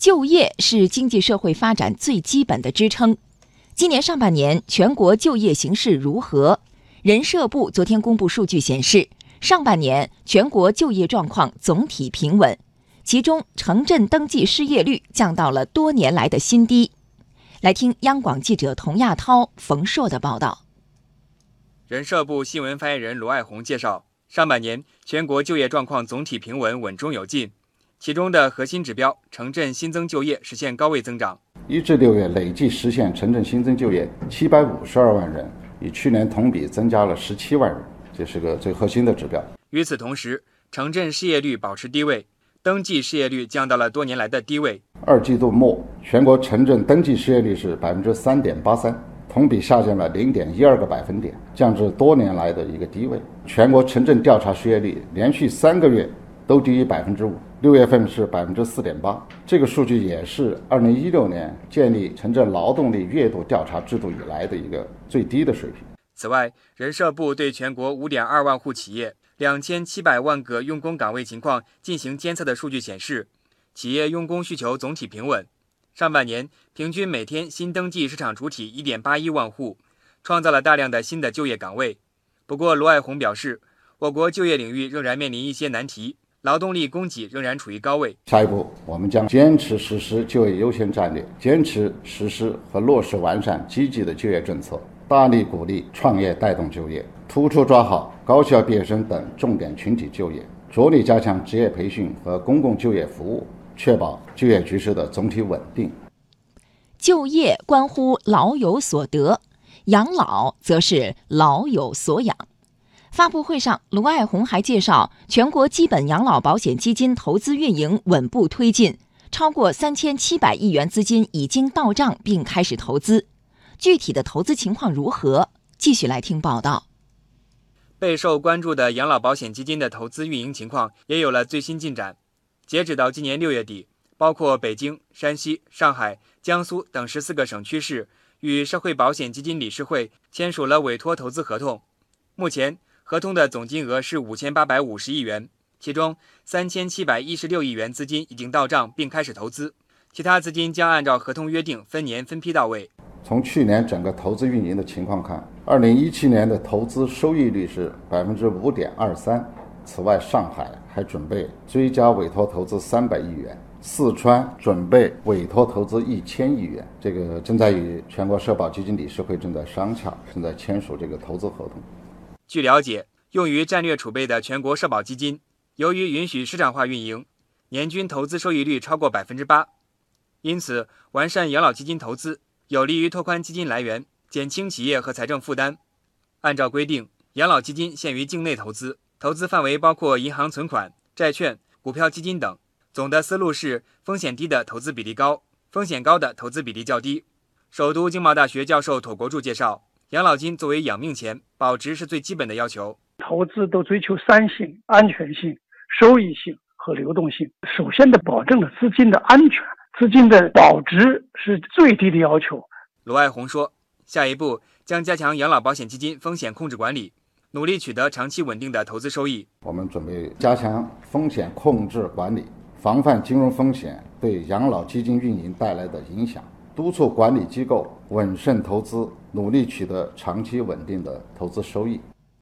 就业是经济社会发展最基本的支撑。今年上半年全国就业形势如何？人社部昨天公布数据显示，上半年全国就业状况总体平稳，其中城镇登记失业率降到了多年来的新低。来听央广记者童亚涛、冯硕的报道。人社部新闻发言人罗爱红介绍，上半年全国就业状况总体平稳，稳中有进，其中的核心指标城镇新增就业实现高位增长。一至六月累计实现城镇新增就业七百五十二万人，与去年同比增加了十七万人，这是个最核心的指标。与此同时，城镇失业率保持低位，登记失业率降到了多年来的低位。二季度末，全国城镇登记失业率是百分之三点八三，同比下降了零点一二个百分点，降至多年来的一个低位。全国城镇调查失业率连续三个月都低于百分之五。六月份是百分之四点八，这个数据也是二零一六年建立城镇劳动力月度调查制度以来的一个最低的水平。此外，人社部对全国五点二万户企业、两千七百万个用工岗位情况进行监测的数据显示，企业用工需求总体平稳。上半年平均每天新登记市场主体一点八一万户，创造了大量的新的就业岗位。不过，罗爱红表示，我国就业领域仍然面临一些难题。劳动力供给仍然处于高位。下一步，我们将坚持实施就业优先战略，坚持实施和落实完善积极的就业政策，大力鼓励创业带动就业，突出抓好高校毕业生等重点群体就业，着力加强职业培训和公共就业服务，确保就业局势的总体稳定。就业关乎老有所得，养老则是老有所养。发布会上，卢爱红还介绍，全国基本养老保险基金投资运营稳步推进，超过三千七百亿元资金已经到账并开始投资。具体的投资情况如何？继续来听报道。备受关注的养老保险基金的投资运营情况也有了最新进展。截止到今年六月底，包括北京、山西、上海、江苏等十四个省区市与社会保险基金理事会签署了委托投资合同。目前，合同的总金额是五千八百五十亿元，其中三千七百一十六亿元资金已经到账并开始投资，其他资金将按照合同约定分年分批到位。从去年整个投资运营的情况看，二零一七年的投资收益率是百分之五点二三。此外，上海还准备追加委托投资三百亿元，四川准备委托投资一千亿元，这个正在与全国社保基金理事会正在商洽，正在签署这个投资合同。据了解，用于战略储备的全国社保基金，由于允许市场化运营，年均投资收益率超过百分之八。因此，完善养老基金投资，有利于拓宽基金来源，减轻企业和财政负担。按照规定，养老基金限于境内投资，投资范围包括银行存款、债券、股票基金等。总的思路是，风险低的投资比例高，风险高的投资比例较低。首都经贸大学教授妥国柱介绍。养老金作为养命钱，保值是最基本的要求。投资都追求三性：安全性、收益性和流动性。首先的保证了资金的安全，资金的保值是最低的要求。罗爱红说，下一步将加强养老保险基金风险控制管理，努力取得长期稳定的投资收益。我们准备加强风险控制管理，防范金融风险对养老基金运营带来的影响。督促管理机构稳慎投资，努力取得长期稳定的投资收益。